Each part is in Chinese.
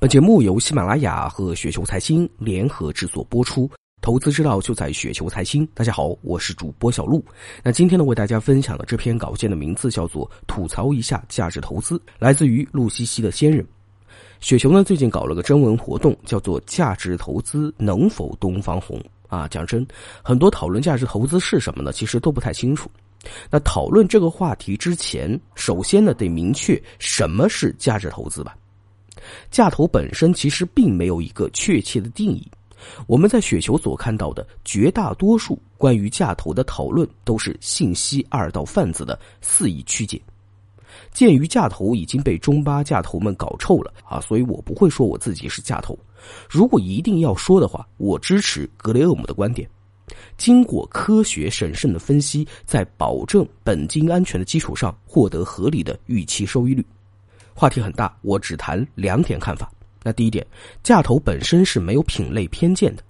本节目由喜马拉雅和雪球财经联合制作播出，投资之道就在雪球财经。大家好，我是主播小璐。那今天呢，为大家分享的这篇稿件的名字叫做《吐槽一下价值投资》，来自于陆西西的先人。雪球呢最近搞了个征文活动，叫做“价值投资能否东方红”啊。讲真，很多讨论价值投资是什么呢，其实都不太清楚。那讨论这个话题之前，首先呢得明确什么是价值投资吧。价投本身其实并没有一个确切的定义，我们在雪球所看到的绝大多数关于价投的讨论都是信息二道贩子的肆意曲解。鉴于价投已经被中巴价投们搞臭了啊，所以我不会说我自己是价投。如果一定要说的话，我支持格雷厄姆的观点：经过科学审慎的分析，在保证本金安全的基础上，获得合理的预期收益率。话题很大，我只谈两点看法。那第一点，价投本身是没有品类偏见的，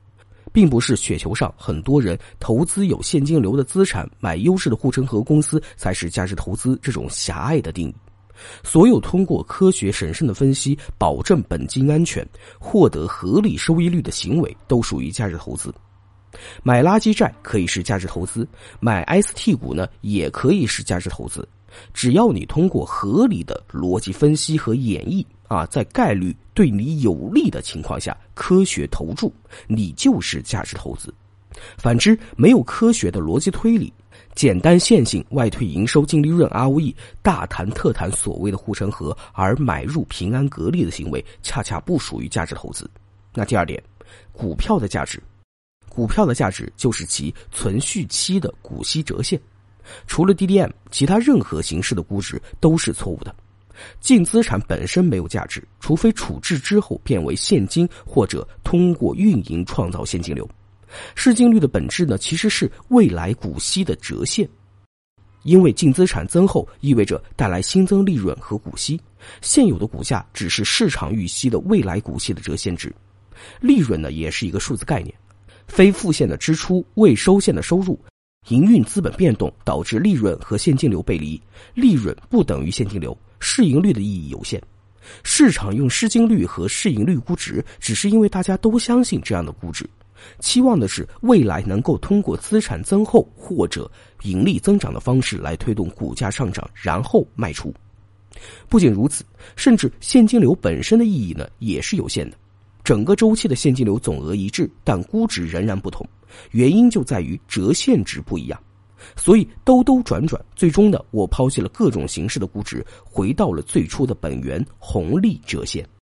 并不是雪球上很多人投资有现金流的资产，买优质的护城河公司才是价值投资这种狭隘的定义。所有通过科学审慎的分析，保证本金安全，获得合理收益率的行为，都属于价值投资。买垃圾债可以是价值投资，买 ST 股呢也可以是价值投资。只要你通过合理的逻辑分析和演绎啊，在概率对你有利的情况下，科学投注，你就是价值投资。反之，没有科学的逻辑推理，简单线性外推营收、净利润、ROE，大谈特谈所谓的护城河，而买入平安格力的行为，恰恰不属于价值投资。那第二点，股票的价值，股票的价值就是其存续期的股息折现。除了 DDM，其他任何形式的估值都是错误的。净资产本身没有价值，除非处置之后变为现金，或者通过运营创造现金流。市净率的本质呢，其实是未来股息的折现。因为净资产增厚意味着带来新增利润和股息，现有的股价只是市场预期的未来股息的折现值。利润呢，也是一个数字概念，非付现的支出，未收现的收入。营运资本变动导致利润和现金流背离，利润不等于现金流，市盈率的意义有限。市场用市净率和市盈率估值，只是因为大家都相信这样的估值，期望的是未来能够通过资产增厚或者盈利增长的方式来推动股价上涨，然后卖出。不仅如此，甚至现金流本身的意义呢，也是有限的。整个周期的现金流总额一致，但估值仍然不同，原因就在于折现值不一样。所以兜兜转转，最终呢，我抛弃了各种形式的估值，回到了最初的本源——红利折现。